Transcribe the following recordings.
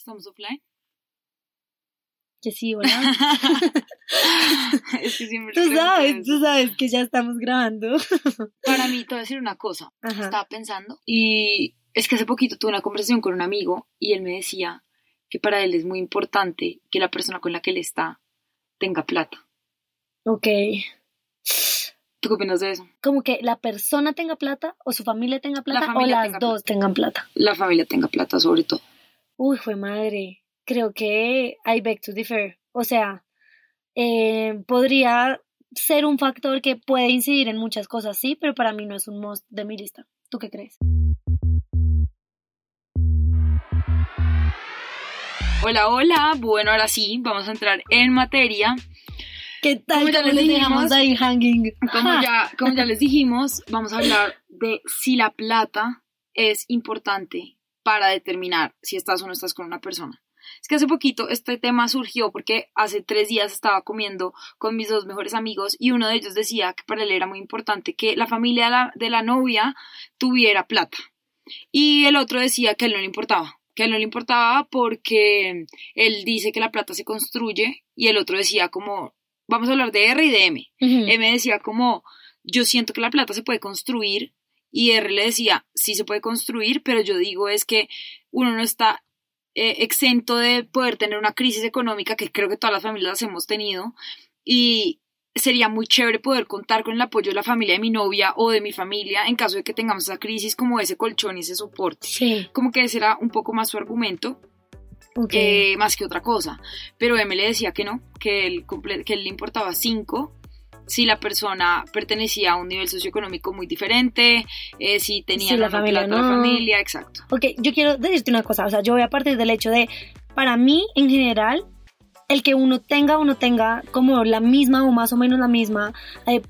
¿Estamos offline? Que sí, hola. es que siempre tú sabes, eso. tú sabes que ya estamos grabando. Para mí, te voy a decir una cosa. Ajá. Estaba pensando y es que hace poquito tuve una conversación con un amigo y él me decía que para él es muy importante que la persona con la que él está tenga plata. Ok. ¿Tú qué opinas de eso? Como que la persona tenga plata o su familia tenga plata familia o las tenga dos tengan plata. La familia tenga plata sobre todo. Uy, fue madre. Creo que I beg to differ. O sea, eh, podría ser un factor que puede incidir en muchas cosas, sí, pero para mí no es un must de mi lista. ¿Tú qué crees? Hola, hola. Bueno, ahora sí, vamos a entrar en materia. ¿Qué tal? Como ya ¿Cómo les dijimos, ahí hanging? Como Ajá. ya, como ya les dijimos, vamos a hablar de si la plata es importante para determinar si estás o no estás con una persona. Es que hace poquito este tema surgió porque hace tres días estaba comiendo con mis dos mejores amigos y uno de ellos decía que para él era muy importante que la familia de la, de la novia tuviera plata. Y el otro decía que a él no le importaba, que a él no le importaba porque él dice que la plata se construye y el otro decía como, vamos a hablar de R y de M. Ujú. Él me decía como, yo siento que la plata se puede construir y R le decía, sí se puede construir, pero yo digo es que uno no está eh, exento de poder tener una crisis económica que creo que todas las familias las hemos tenido y sería muy chévere poder contar con el apoyo de la familia de mi novia o de mi familia en caso de que tengamos esa crisis como ese colchón y ese soporte. Sí, Como que ese era un poco más su argumento eh, más que otra cosa. Pero M le decía que no, que él, comple- que él le importaba 5 si la persona pertenecía a un nivel socioeconómico muy diferente, eh, si tenía Si la no familia, exacto. Ok, yo quiero decirte una cosa, o sea, yo voy a partir del hecho de, para mí, en general, el que uno tenga o no tenga como la misma o más o menos la misma eh,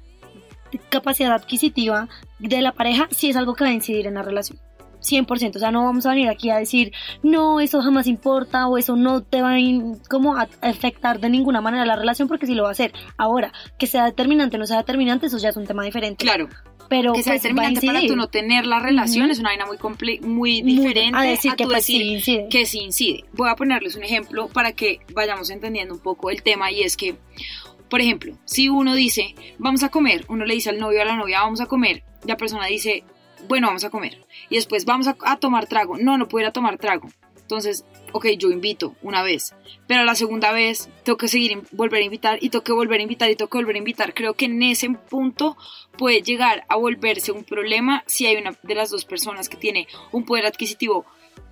capacidad adquisitiva de la pareja, sí es algo que va a incidir en la relación. 100%, o sea, no vamos a venir aquí a decir, no, eso jamás importa o eso no te va a como a afectar de ninguna manera la relación porque sí lo va a hacer. Ahora, que sea determinante o no sea determinante, eso ya es un tema diferente. Claro, Pero que sea pues, determinante para tú no tener la relación es una vaina muy, muy Muy- diferente a decir que tú pues, decir sí incide. que sí incide. Voy a ponerles un ejemplo para que vayamos entendiendo un poco el tema y es que, por ejemplo, si uno dice, vamos a comer, uno le dice al novio o a la novia, vamos a comer, la persona dice, bueno, vamos a comer. Y después, vamos a, a tomar trago. No, no puedo ir a tomar trago. Entonces, ok, yo invito una vez, pero la segunda vez tengo que seguir, volver a invitar y tengo que volver a invitar y tengo que volver a invitar. Creo que en ese punto puede llegar a volverse un problema si hay una de las dos personas que tiene un poder adquisitivo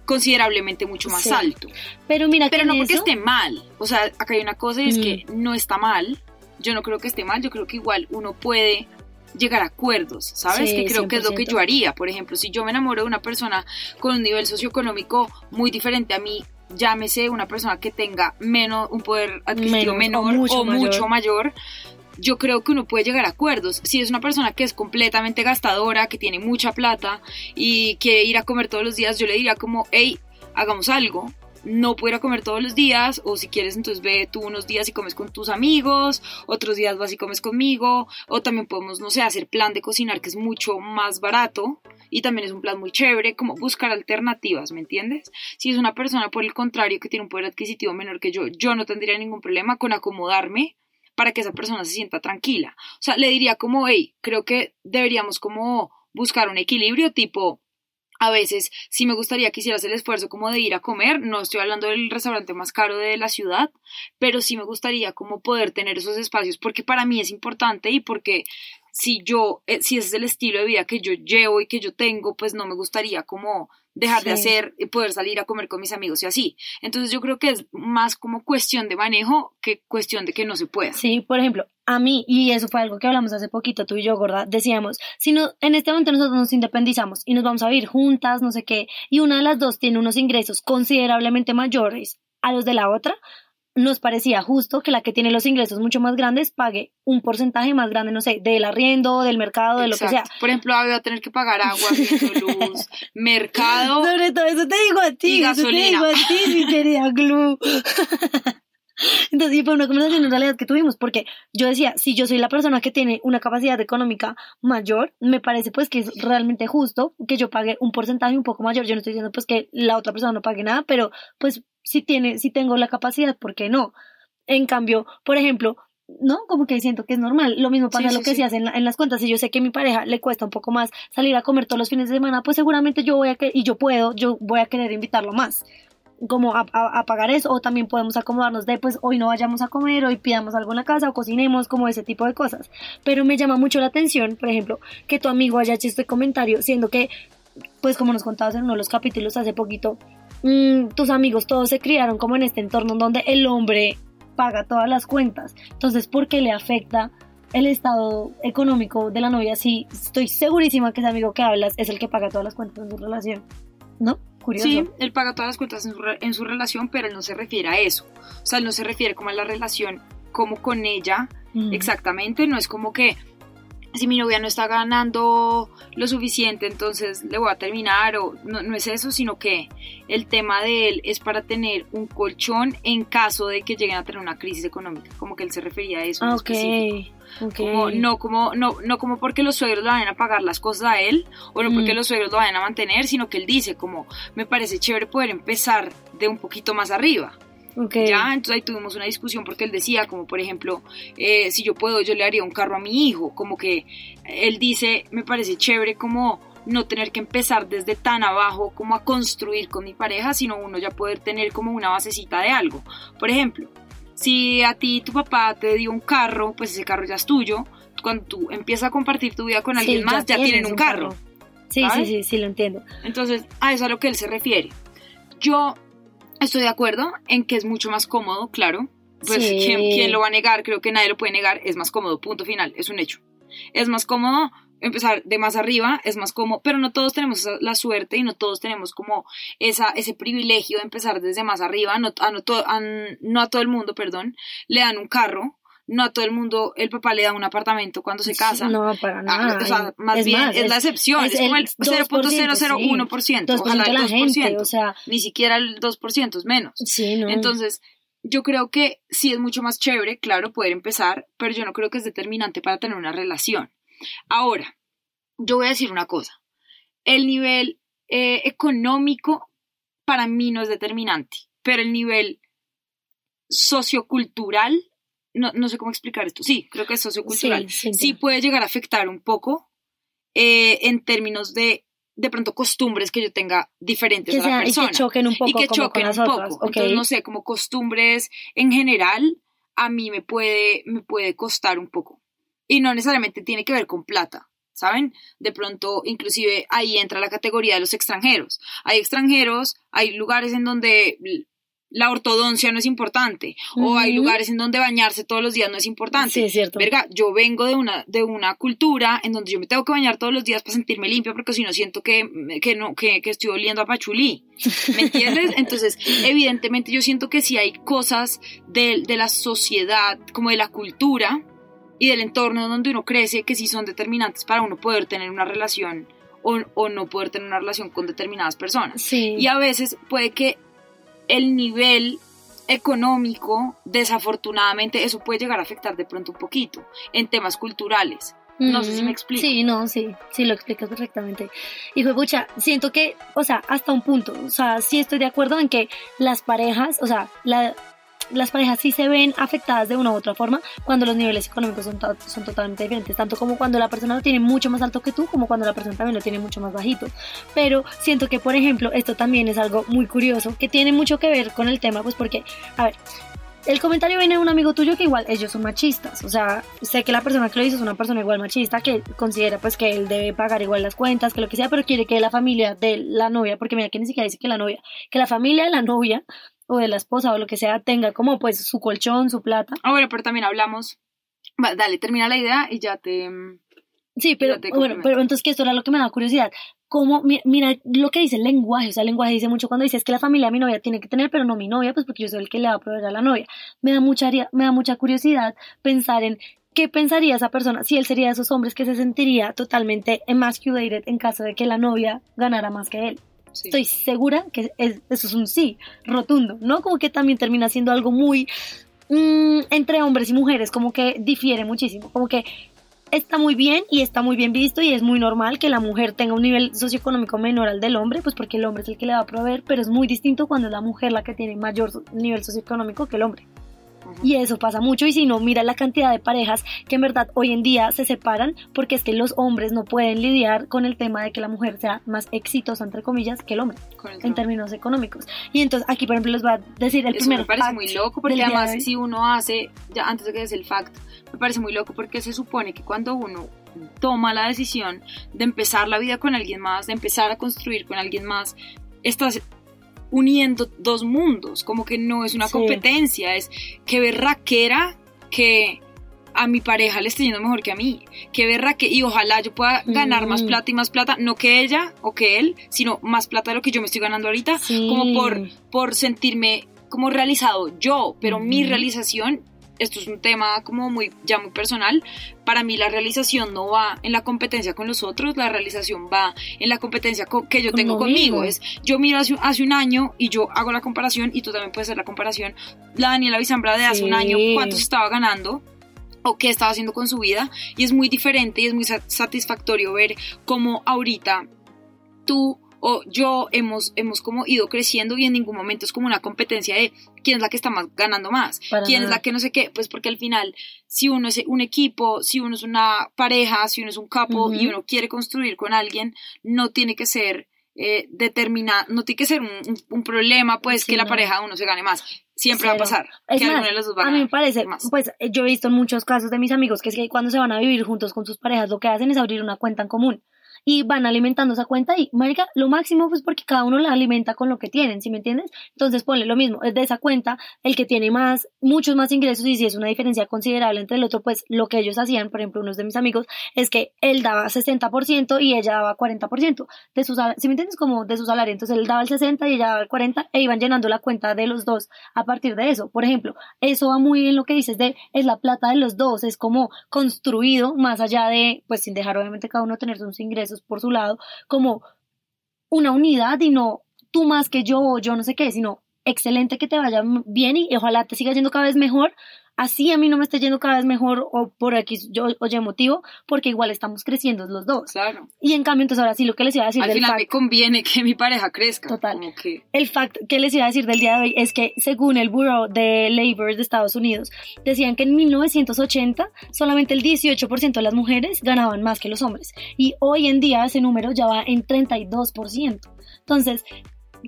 considerablemente mucho más Sí. alto. Pero mira, Pero que no porque eso- esté mal. O sea, acá hay una cosa y es Mm. que no está mal. Yo no creo que esté mal. Yo creo que igual uno puede llegar a acuerdos, ¿sabes? Sí, que creo que es lo que 100%. yo haría. Por ejemplo, si yo me enamoro de una persona con un nivel socioeconómico muy diferente a mí, llámese una persona que tenga menos, un poder adquisitivo Menos, o menor mucho o mayor. mucho mayor, yo creo que uno puede llegar a acuerdos. Si es una persona que es completamente gastadora, que tiene mucha plata y quiere ir a comer todos los días, yo le diría como, hey, hagamos algo. No puedo comer todos los días, o si quieres, entonces ve tú unos días y comes con tus amigos, otros días vas y comes conmigo, o también podemos, no sé, hacer plan de cocinar que es mucho más barato y también es un plan muy chévere, como buscar alternativas, ¿me entiendes? Si es una persona, por el contrario, que tiene un poder adquisitivo menor que yo, yo no tendría ningún problema con acomodarme para que esa persona se sienta tranquila. O sea, le diría como, hey, creo que deberíamos como buscar un equilibrio tipo, a veces sí me gustaría que hicieras el esfuerzo como de ir a comer, no estoy hablando del restaurante más caro de la ciudad, pero sí me gustaría como poder tener esos espacios porque para mí es importante y porque si yo, eh, si ese es el estilo de vida que yo llevo y que yo tengo, pues no me gustaría como dejar de hacer y poder salir a comer con mis amigos y así. Entonces yo creo que es más como cuestión de manejo que cuestión de que no se pueda. Sí, por ejemplo, a mí, y eso fue algo que hablamos hace poquito, tú y yo, gorda, decíamos, si no, en este momento nosotros nos independizamos y nos vamos a vivir juntas, no sé qué, y una de las dos tiene unos ingresos considerablemente mayores a los de la otra, nos parecía justo que la que tiene los ingresos mucho más grandes pague un porcentaje más grande, no sé, del arriendo, del mercado, de lo que sea. Por ejemplo, va a tener que pagar agua, luz, mercado. Sobre todo eso te digo a ti, y eso te gasolina. digo a ti, mi querida Glu. Entonces, sí, fue una conversación en realidad que tuvimos, porque yo decía, si yo soy la persona que tiene una capacidad económica mayor, me parece pues que es realmente justo que yo pague un porcentaje un poco mayor. Yo no estoy diciendo pues que la otra persona no pague nada, pero pues si tiene, si tengo la capacidad, ¿por qué no? En cambio, por ejemplo, ¿no? Como que siento que es normal. Lo mismo pasa lo que se hace en, en, las cuentas. Si yo sé que a mi pareja le cuesta un poco más salir a comer todos los fines de semana, pues seguramente yo voy a que, y yo puedo, yo voy a querer invitarlo más. Como a, a, pagar eso, o también podemos acomodarnos de pues hoy no vayamos a comer, hoy pidamos algo en la casa, o cocinemos, como ese tipo de cosas. Pero me llama mucho la atención, por ejemplo, que tu amigo haya hecho este comentario, siendo que, pues como nos contabas en uno de los capítulos hace poquito, mmm, tus amigos todos se criaron como en este entorno donde el hombre paga todas las cuentas. Entonces, ¿por qué le afecta el estado económico de la novia? Sí, estoy segurísima que ese amigo que hablas es el que paga todas las cuentas en su relación. ¿No? Curioso. Sí, él paga todas las cuentas en su, en su relación, pero él no se refiere a eso. O sea, él no se refiere como a la relación como con ella mm. exactamente. No es como que si mi novia no está ganando lo suficiente, entonces le voy a terminar, o no, no, es eso, sino que el tema de él es para tener un colchón en caso de que lleguen a tener una crisis económica, como que él se refería a eso. en específico. Okay. Como, no, como, no, no como porque los suegros le vayan a pagar las cosas a él, o no porque mm. los suegros lo vayan a mantener, sino que él dice como, me parece chévere poder empezar de un poquito más arriba. Ya, entonces ahí tuvimos una discusión porque él decía, como por ejemplo, eh, si yo puedo, yo le haría un carro a mi hijo, como que él dice, me parece chévere como no tener que empezar desde tan abajo como a construir con mi pareja, sino uno ya poder tener como una basecita de algo. Por ejemplo, si a ti tu papá te dio un carro, pues ese carro ya es tuyo. Cuando tú empiezas a compartir tu vida con alguien más, ya, tienen un carro. Sí, sí, sí, sí, lo entiendo. Entonces, a eso es a lo que él se refiere. Yo Estoy de acuerdo en que es mucho más cómodo, claro. Pues ¿quién, lo va a negar, creo que nadie lo puede negar, es más cómodo, punto final, es un hecho. Es más cómodo empezar de más arriba, es más cómodo, pero no todos tenemos la suerte y no todos tenemos como esa, ese privilegio de empezar desde más arriba, no, a, no, no a todo el mundo, perdón, le dan un carro, no a todo el mundo el papá le da un apartamento cuando se casa. No, para ah, nada. o sea, más bien es, la excepción, es, como el 0.001%, ojalá el 2%, o sea, ni siquiera el 2% es menos. Sí, no. Entonces, yo creo que sí es mucho más chévere, claro, poder empezar, pero yo no creo que es determinante para tener una relación. Ahora, yo voy a decir una cosa, el nivel eh, económico para mí no es determinante, pero el nivel sociocultural no, no, sé cómo explicar esto. Sí, creo que es sociocultural. Sí, puede llegar a afectar un poco eh, en términos de de pronto costumbres que yo tenga diferentes a la persona. Y que choquen un poco. Y que choquen un poco. Entonces, no sé, como costumbres en general, a mí me puede, me puede costar un poco. Y no necesariamente tiene que ver con plata. ¿Saben? De pronto, inclusive ahí entra la categoría de los extranjeros. Hay extranjeros, hay lugares en donde la ortodoncia no es importante o hay lugares en donde bañarse todos los días no es importante. Sí, es cierto. Verga, yo vengo de una, de una cultura en donde yo me tengo que bañar todos los días para sentirme limpia porque si no siento que, que, no, que, que estoy oliendo a pachulí. ¿Me entiendes? Entonces, evidentemente yo siento que si hay cosas de, de la sociedad, como de la cultura y del entorno donde uno crece que sí son determinantes para uno poder tener una relación o, o no poder tener una relación con determinadas personas. Sí. Y a veces puede que el nivel económico, desafortunadamente, eso puede llegar a afectar de pronto un poquito en temas culturales. No sé si me explico. Sí, no, sí, sí lo explicas perfectamente. Hijo de pucha, siento que, o sea, hasta un punto, o sea, sí estoy de acuerdo en que las parejas, o sea, la, las parejas sí se ven afectadas de una u otra forma cuando los niveles económicos son, son totalmente diferentes, tanto como cuando la persona lo tiene mucho más alto que tú, como cuando la persona también lo tiene mucho más bajito. Pero siento que, por ejemplo, esto también es algo muy curioso, que tiene mucho que ver con el tema, pues porque, a ver, el comentario viene de un amigo tuyo que igual ellos son machistas, o sea, sé que la persona que lo hizo es una persona igual machista que considera pues que él debe pagar igual las cuentas, que lo que sea, pero quiere que la familia de la novia, porque mira que ni siquiera dice que la novia, que la familia de la novia o de la esposa o lo que sea tenga como pues su colchón, su plata. Ah, bueno, pero también hablamos. dale, termina la idea y ya te. Sí, pero bueno, pero entonces que esto era lo que me da curiosidad. Cómo, mira, lo que dice el lenguaje, o sea, el lenguaje dice mucho cuando dice es que la familia de mi novia tiene que tener, pero no mi novia, pues porque yo soy el que le va a proveer a la novia. Me da mucha, me da mucha curiosidad pensar en ¿qué pensaría esa persona si él sería de esos hombres que se sentiría totalmente emasculated en caso de que la novia ganara más que él? Estoy segura que eso es un sí rotundo, ¿no? Como que también termina siendo algo muy mm, entre hombres y mujeres, como que difiere muchísimo, como que está muy bien y está muy bien visto y es muy normal que la mujer tenga un nivel socioeconómico menor al del hombre, pues porque el hombre es el que le va a proveer, pero es muy distinto cuando es la mujer la que tiene mayor nivel socioeconómico que el hombre. Y eso pasa mucho y si no, mira la cantidad de parejas que en verdad hoy en día se separan porque es que los hombres no pueden lidiar con el tema de que la mujer sea más exitosa, entre comillas, que el hombre en términos económicos. Y entonces aquí, por ejemplo, les voy a decir el eso me parece muy loco porque además si uno hace, ya antes de que des el fact, me parece muy loco porque se supone que cuando uno toma la decisión de empezar la vida con alguien más, de empezar a construir con alguien más, estás uniendo dos mundos, como que no es una competencia, es que berraquera que a mi pareja le esté yendo mejor que a mí, que verra que y ojalá yo pueda ganar más mm. plata y más plata, no que ella o que él, sino más plata de lo que yo me estoy ganando ahorita, como por, por sentirme como realizado yo, pero mi realización esto es un tema como muy, ya muy personal, para mí la realización no va en la competencia con los otros, la realización va en la competencia que yo tengo conmigo. Es, yo miro hace, hace, un año y yo hago la comparación y tú también puedes hacer la comparación. La Daniela Bizambra de hace un año, cuánto se estaba ganando o qué estaba haciendo con su vida y es muy diferente y es muy satisfactorio ver cómo ahorita tú o yo hemos, hemos como ido creciendo y en ningún momento es como una competencia de quién es la que está más ganando más, quién es la que no sé qué, pues porque al final si uno es un equipo, si uno es una pareja, si uno es un capo y uno quiere construir con alguien, no tiene que ser eh, determinado, no tiene que ser un, problema pues que la pareja de uno se gane más. Siempre va a pasar. que de los dos va a, mí me parece, pues yo he visto en muchos casos de mis amigos que es que cuando se van a vivir juntos con sus parejas lo que hacen es abrir una cuenta en común y van alimentando esa cuenta y, marica, lo máximo pues porque cada uno la alimenta con lo que tienen, ¿sí me entiendes? Entonces ponle lo mismo, es de esa cuenta el que tiene más, muchos más ingresos y si es una diferencia considerable entre el otro, pues lo que ellos hacían, por ejemplo, unos de mis amigos, es que él daba 60% y ella daba 40% de su salario, ¿sí me entiendes? Como de su salario, entonces él daba el 60 y ella daba el 40 e iban llenando la cuenta de los dos a partir de eso. Por ejemplo, eso va muy en lo que dices de es la plata de los dos, es como construido más allá de, pues sin dejar obviamente cada uno tener sus ingresos por su lado, como una unidad y no tú más que yo o yo no sé qué, sino excelente que te vaya bien y ojalá te siga yendo cada vez mejor, así a mí no me esté yendo cada vez mejor o por X yo, oye motivo, porque igual estamos creciendo los dos. Claro. Y en cambio, entonces ahora sí lo que les iba a decir Al final me conviene que mi pareja crezca. Total. El fact que les iba a decir del día de hoy es que según el Bureau de Labor de Estados Unidos, decían que en 1980 solamente el 18% de las mujeres ganaban más que los hombres. Y hoy en día ese número ya va en 32%. Entonces,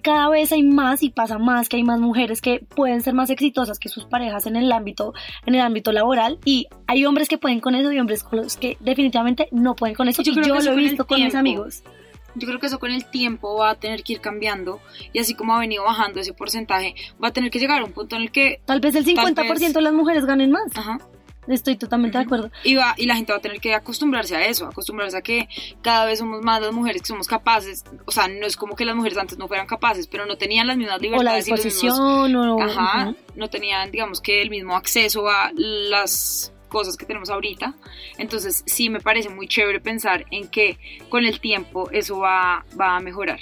cada vez hay más y pasa más que hay más mujeres que pueden ser más exitosas que sus parejas en el ámbito en el ámbito laboral. Y hay hombres que pueden con eso y hombres con los que definitivamente no pueden con eso. Yo y yo lo he visto con mis amigos. Yo creo que eso con el tiempo va a tener que ir cambiando. Y así como ha venido bajando ese porcentaje va a tener que llegar a un punto en el que tal vez el 50% de las mujeres ganen más. Ajá. Estoy totalmente de acuerdo. Y, va, y la gente va a tener que acostumbrarse a eso, acostumbrarse a que cada vez somos más las mujeres que somos capaces. O sea, no es como que las mujeres antes no fueran capaces, pero no tenían las mismas libertades. O la disposición, o... Ajá, no tenían, digamos que el mismo acceso a las cosas que tenemos ahorita. Entonces sí me parece muy chévere pensar en que con el tiempo eso va, va a mejorar.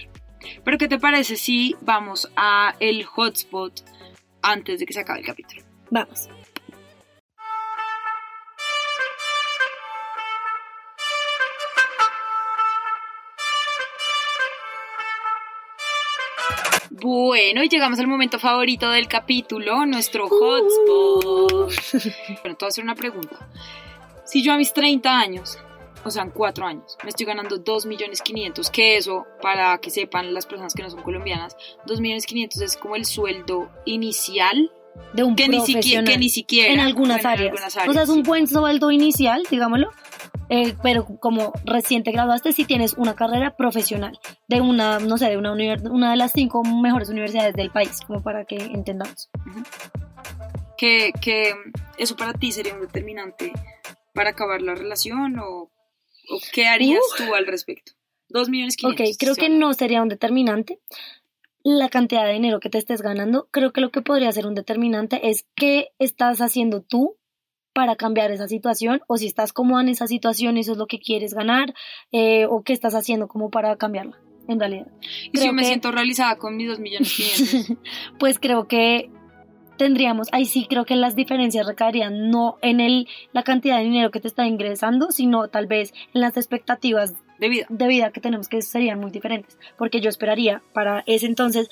Pero ¿qué te parece si vamos a el hotspot antes de que se acabe el capítulo? Vamos. Bueno, y llegamos al momento favorito del capítulo, nuestro hotspot. bueno, te voy a hacer una pregunta. Si yo a mis 30 años, o sea, en 4 años, me estoy ganando 2 millones 500, que eso, para que sepan las personas que no son colombianas, 2 millones 500 es como el sueldo inicial de un que Ni siquiera, que ni siquiera en algunas, áreas. O sea, es un buen sueldo inicial, digámoslo, eh, pero como recién te graduaste, si tienes una carrera profesional de una, no sé, de una, una de las cinco mejores universidades del país, como para que entendamos. que, que, eso para ti sería un determinante para acabar la relación o, o qué harías tú al respecto? Dos millones quinientos. Ok, creo que no sería un determinante la cantidad de dinero que te estés ganando. Creo que lo que podría ser un determinante es qué estás haciendo tú para cambiar esa situación o si estás cómoda en esa situación y eso es lo que quieres ganar eh, o qué estás haciendo como para cambiarla en realidad. ¿Y si yo me siento realizada con mis dos millones pues creo que tendríamos, ahí sí creo que las diferencias recaerían no en el, la cantidad de dinero que te está ingresando, sino tal vez en las expectativas De vida. de vida que tenemos que serían muy diferentes, porque yo esperaría para ese entonces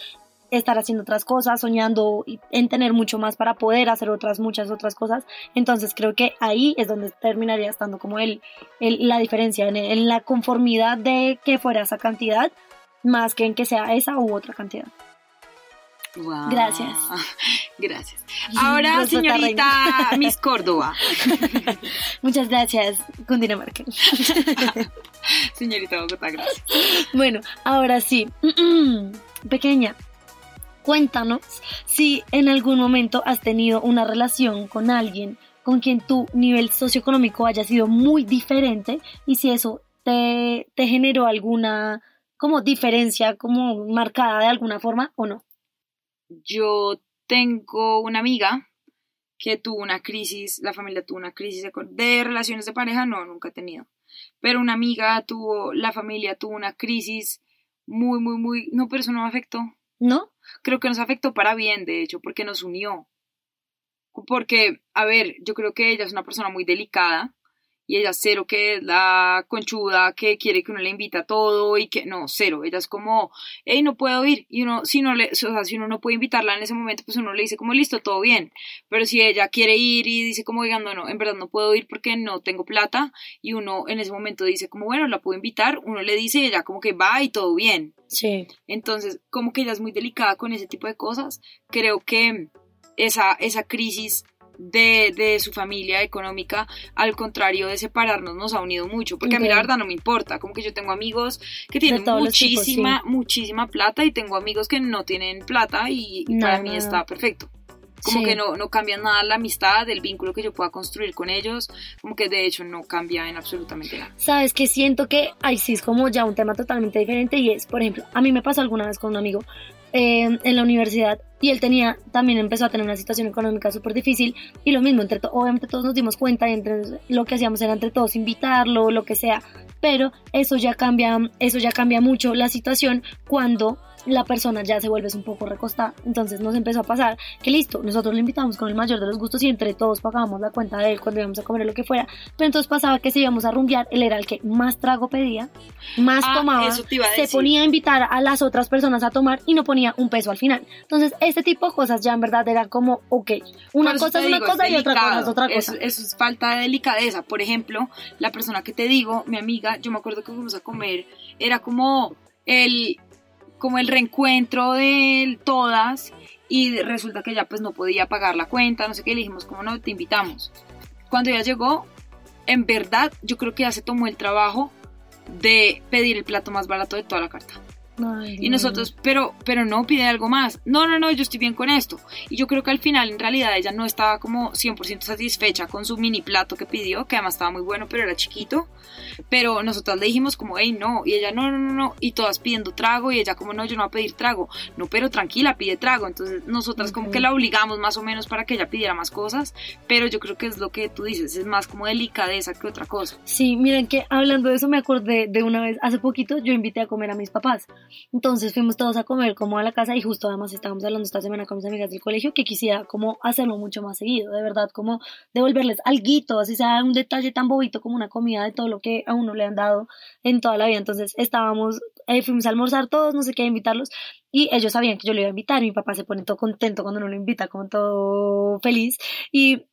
estar haciendo otras cosas, soñando en tener mucho más para poder hacer otras muchas otras cosas, entonces creo que ahí es donde terminaría estando como el, el- la diferencia en, en la conformidad de que fuera esa cantidad más que en que sea esa u otra cantidad. Wow. Gracias. Gracias. Ahora, señorita. Miss Córdoba. Muchas gracias, Cundinamarca. Señorita Bogotá, gracias. Bueno, ahora sí, pequeña, cuéntanos si en algún momento has tenido una relación con alguien con quien tu nivel socioeconómico haya sido muy diferente y si eso te, generó alguna como diferencia como marcada de alguna forma o no. Yo tengo una amiga que tuvo una crisis, la familia tuvo una crisis de, de relaciones de pareja, no, nunca he tenido. Pero una amiga tuvo, la familia tuvo una crisis muy, muy, muy, no, pero eso no me afectó. ¿No? Creo que nos afectó para bien, de hecho, porque nos unió. Porque, a ver, yo creo que ella es una persona muy delicada y ella cero que es la conchuda que quiere que uno le invite a todo y que no, cero, ella es como, hey, no puedo ir y uno, si no le, o sea, si uno no puede invitarla en ese momento, pues uno le dice como, listo, todo bien, pero si ella quiere ir y dice como, oigan, no, no, en verdad no puedo ir porque no tengo plata y uno en ese momento dice como, bueno, la puedo invitar, uno le dice y ella como que va y todo bien, Sí. entonces, como que ella es muy delicada con ese tipo de cosas, creo que esa, esa crisis de, de su familia económica, al contrario de separarnos, nos ha unido mucho, porque a mí la verdad no me importa, como que yo tengo amigos que tienen los tipos, muchísima, muchísima plata y tengo amigos que no tienen plata y, y para No, mí no, no. está perfecto. Como Sí. que no, no cambia nada la amistad, el vínculo que yo pueda construir con ellos, como que de hecho no cambia en absolutamente nada. Sabes que siento que ahí sí es como ya un tema totalmente diferente y es, por ejemplo, a mí me pasó alguna vez con un amigo eh, en la universidad y él tenía, también empezó a tener una situación económica súper difícil y lo mismo, entre to- obviamente todos nos dimos cuenta y entre lo que hacíamos era entre todos invitarlo, lo que sea, pero eso ya cambia, eso ya cambia mucho la situación cuando la persona ya se vuelve un poco recostada. Entonces nos empezó a pasar que listo, nosotros le invitamos con el mayor de los gustos y entre todos pagábamos la cuenta de él cuando íbamos a comer lo que fuera. Pero entonces pasaba que si íbamos a rumbear, él era el que más trago pedía, más Ah, tomaba, eso te iba a se decir. ponía a invitar a las otras personas a tomar y no ponía un peso al final. Entonces, este tipo de cosas ya en verdad era como, ok, una eso cosa es una digo, cosa y otra cosa es otra Eso- cosa. Eso, es falta de delicadeza. Por ejemplo, la persona que te digo, mi amiga, yo me acuerdo que fuimos a comer, era como el, como el reencuentro de todas y resulta que ella pues no podía pagar la cuenta, no sé qué, le dijimos como no, te invitamos. Cuando ella llegó, en verdad, yo creo que ya se tomó el trabajo de pedir el plato más barato de toda la carta. Ay, Y nosotros, pero, pero no pide algo más. No, no, no, yo estoy bien con esto. Y yo creo que al final, en realidad, ella no estaba como 100% satisfecha con su mini plato que pidió, que además estaba muy bueno, pero era chiquito. Pero nosotras le dijimos como, hey, no. Y ella, no, no, no, no. Y todas pidiendo trago. Y ella, como, no, yo no voy a pedir trago. No, pero tranquila, pide trago. Entonces, nosotras como que la obligamos más o menos para que ella pidiera más cosas. Pero yo creo que es lo que tú dices, es más como delicadeza que otra cosa. Sí, miren que hablando de eso me acordé de una vez, hace poquito yo invité a comer a mis papás. Entonces fuimos todos a comer como a la casa y justo además estábamos hablando esta semana con mis amigas del colegio que quisiera como hacerlo mucho más seguido, de verdad, como devolverles alguito, así sea un detalle tan bobito como una comida de todo lo que a uno le han dado en toda la vida. Entonces estábamos, eh, fuimos a almorzar todos, no sé qué, a invitarlos y ellos sabían que yo le iba a invitar. Mi papá se pone todo contento cuando uno lo invita, como todo feliz y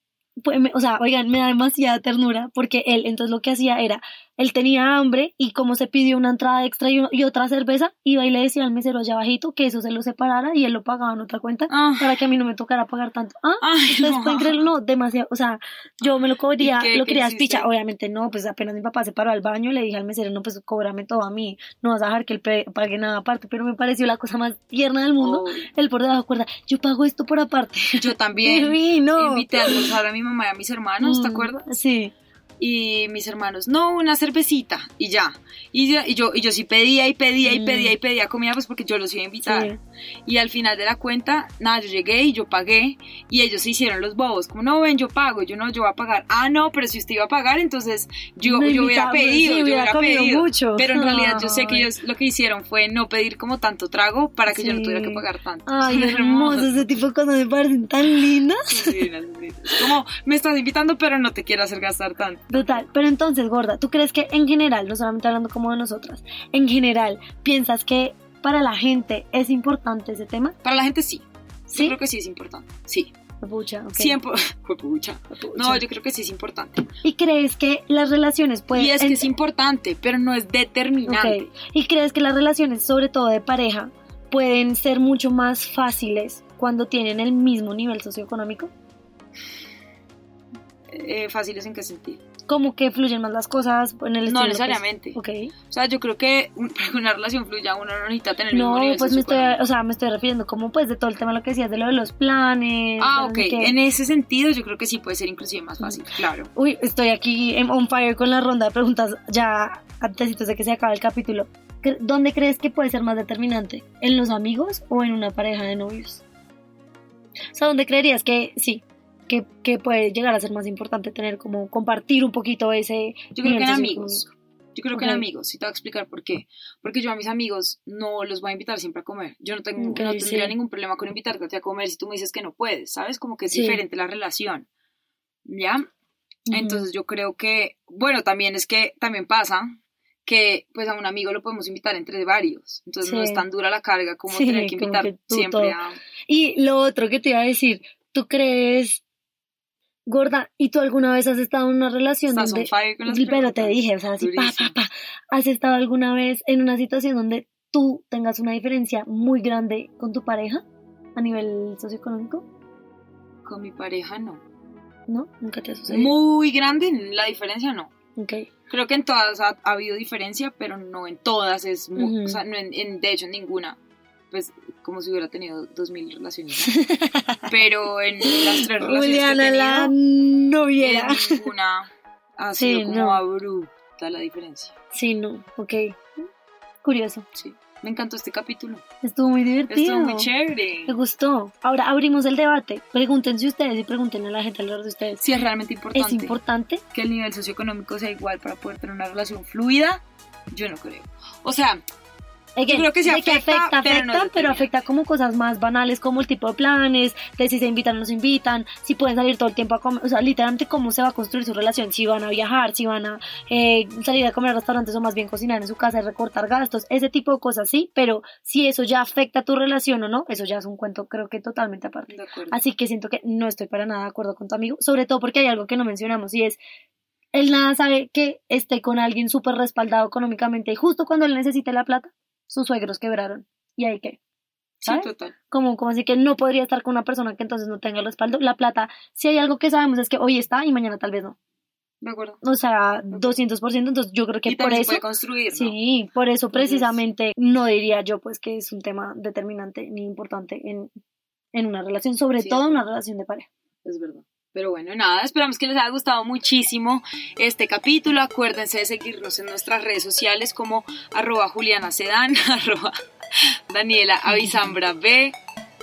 pues, o sea, oigan, me da demasiada ternura porque él entonces lo que hacía era, él tenía hambre y como se pidió una entrada extra y, y otra cerveza, iba y le decía al mesero allá abajito que eso se lo separara y él lo pagaba en otra cuenta Ah. para que a mí no me tocara pagar tanto. Ah, Ay, no. no, demasiado, o sea, yo me lo cobraría, ¿Y qué- lo quería espicha, obviamente no, pues apenas mi papá se paró al baño, le dije al mesero, no, pues cóbrame todo a mí, no vas a dejar que él pague nada aparte, pero me pareció la cosa más tierna del mundo, Oh, él por debajo acuerda, yo pago esto por aparte. yo también. Divino. Invité a almorzar a mi mamá y a mis hermanos, ¿te Mm, acuerdas? Sí. Y mis hermanos, no, una cervecita y ya. Y yo, y yo, y yo sí pedía y pedía y Mm. pedía y pedía comida pues porque yo los iba a invitar. Sí. Y al final de la cuenta, nada, yo llegué y yo pagué y ellos se hicieron los bobos, como no ven, yo pago, yo no, yo voy a pagar. Ah, no, pero si usted iba a pagar, entonces yo, Me yo hubiera pedido, sí, yo hubiera pedido. mucho. Pero en realidad yo sé que ellos lo que hicieron fue no pedir como tanto trago para que yo no Sí. tuviera que pagar tanto. Ay, hermoso, ese tipo de cosas me parecen tan lindas. Como me estás invitando, pero no te quiero hacer gastar tanto. Total, pero entonces, gorda, ¿tú crees que en general, no solamente hablando como de nosotras, en general, piensas que para la gente es importante ese tema? Para la gente sí. Sí. Yo creo que sí es importante. Sí. Pucha, ok. Siempre. Juepucha. No, yo creo que sí es importante. ¿Y crees que las relaciones pueden... y es que es importante, pero no es determinante. ¿Y crees que las relaciones, sobre todo de pareja, pueden ser mucho más fáciles cuando tienen el mismo nivel socioeconómico? Eh, ¿Fáciles en qué sentido? Como que fluyen más las cosas en el No estilo, necesariamente. pues, ok. O sea, yo creo que una relación fluya uno no necesita tener mismo No, pues me estoy, o sea, me estoy refiriendo como pues de todo el tema de lo que decías, de lo de los planes. Ah, ok. En ese sentido, yo creo que sí puede ser inclusive más fácil, claro. Uy, estoy aquí en on fire con la ronda de preguntas ya antes de que se acabe el capítulo. ¿Cre- ¿Dónde crees que puede ser más determinante? ¿En los amigos o en una pareja de novios? O sea, ¿dónde creerías que sí? Que, que puede llegar a ser más importante tener como compartir un poquito ese... Yo creo que en amigos. Yo creo que en amigos, y te voy a explicar por qué. Porque yo a mis amigos no los voy a invitar siempre a comer. Yo no, tengo, Ok, no tendría sí. ningún problema con invitarte a comer si tú me dices que no puedes, ¿sabes? Como que es Sí. diferente la relación. ¿Ya? Entonces yo creo que, bueno, también es que también pasa que pues a un amigo lo podemos invitar entre varios. Entonces no Sí. es tan dura la carga como tener que invitar que siempre todo. a... Y lo otro que te iba a decir, ¿tú crees, gorda, y tú alguna vez has estado en una relación Estás on donde... fire con las Sí, pero te dije, o sea, así, pa, pa, pa. ¿Has estado alguna vez en una situación donde tú tengas una diferencia muy grande con tu pareja a nivel socioeconómico? Con mi pareja no. ¿No? Nunca te ha sucedido. Muy grande la diferencia no. Ok. Creo que en todas ha, ha habido diferencia, pero no en todas es, mu- Ujú. o sea, no en, en- de hecho en ninguna, pues como si hubiera tenido dos mil relaciones, ¿no? pero en las tres relaciones Juliana, que he la tenido, noviera. en ninguna ha Sí, sido como no. abrupta la diferencia. Sí, no, ok. Curioso. Sí, me encantó este capítulo, Estuvo muy divertido. estuvo muy chévere. Me gustó. Ahora abrimos el debate. Pregúntense ustedes y pregúntenle a la gente alrededor de ustedes. Sí, es realmente importante, ¿Es importante? que el nivel socioeconómico sea igual para poder tener una relación fluida. Yo no creo. O sea, Again, creo que sí que afecta, afecta, pero afecta, no es pero determinante. afecta como cosas más banales, como el tipo de planes, de si se invitan o no se invitan, si pueden salir todo el tiempo a comer, o sea, literalmente cómo se va a construir su relación, si van a viajar, si van a eh, salir a comer a restaurantes o más bien cocinar en su casa y recortar gastos, ese tipo de cosas sí, pero si eso ya afecta a tu relación o no, eso ya es un cuento creo que totalmente aparte. Así que siento que no estoy para nada de acuerdo con tu amigo, sobre todo porque hay algo que no mencionamos y es, él nada sabe que esté con alguien súper respaldado económicamente y justo cuando él necesite la plata, sus suegros quebraron. ¿Y ahí qué? Sí, total. Como, como así que no podría estar con una persona que entonces no tenga el respaldo. La plata, si hay algo que sabemos es que hoy está y mañana tal vez no. De acuerdo. O sea, 200%, entonces yo creo que y por eso... puede construir, ¿no? Sí, por eso Entonces- precisamente no diría yo pues que es un tema determinante ni importante en, en una relación, sobre Sí, todo en una acuerdo. relación de pareja. Es verdad. Pero bueno, nada, esperamos que les haya gustado muchísimo este capítulo. Acuérdense de seguirnos en nuestras redes sociales como arroba Juliana Sedán, arroba Daniela Avisambra B.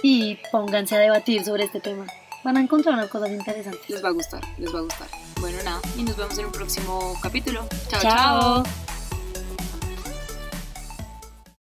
Y pónganse a debatir sobre este tema. Van a encontrar unas cosas interesantes. Les va a gustar, les va a gustar. Bueno, nada, y nos vemos en un próximo capítulo. chao. Chao. chao.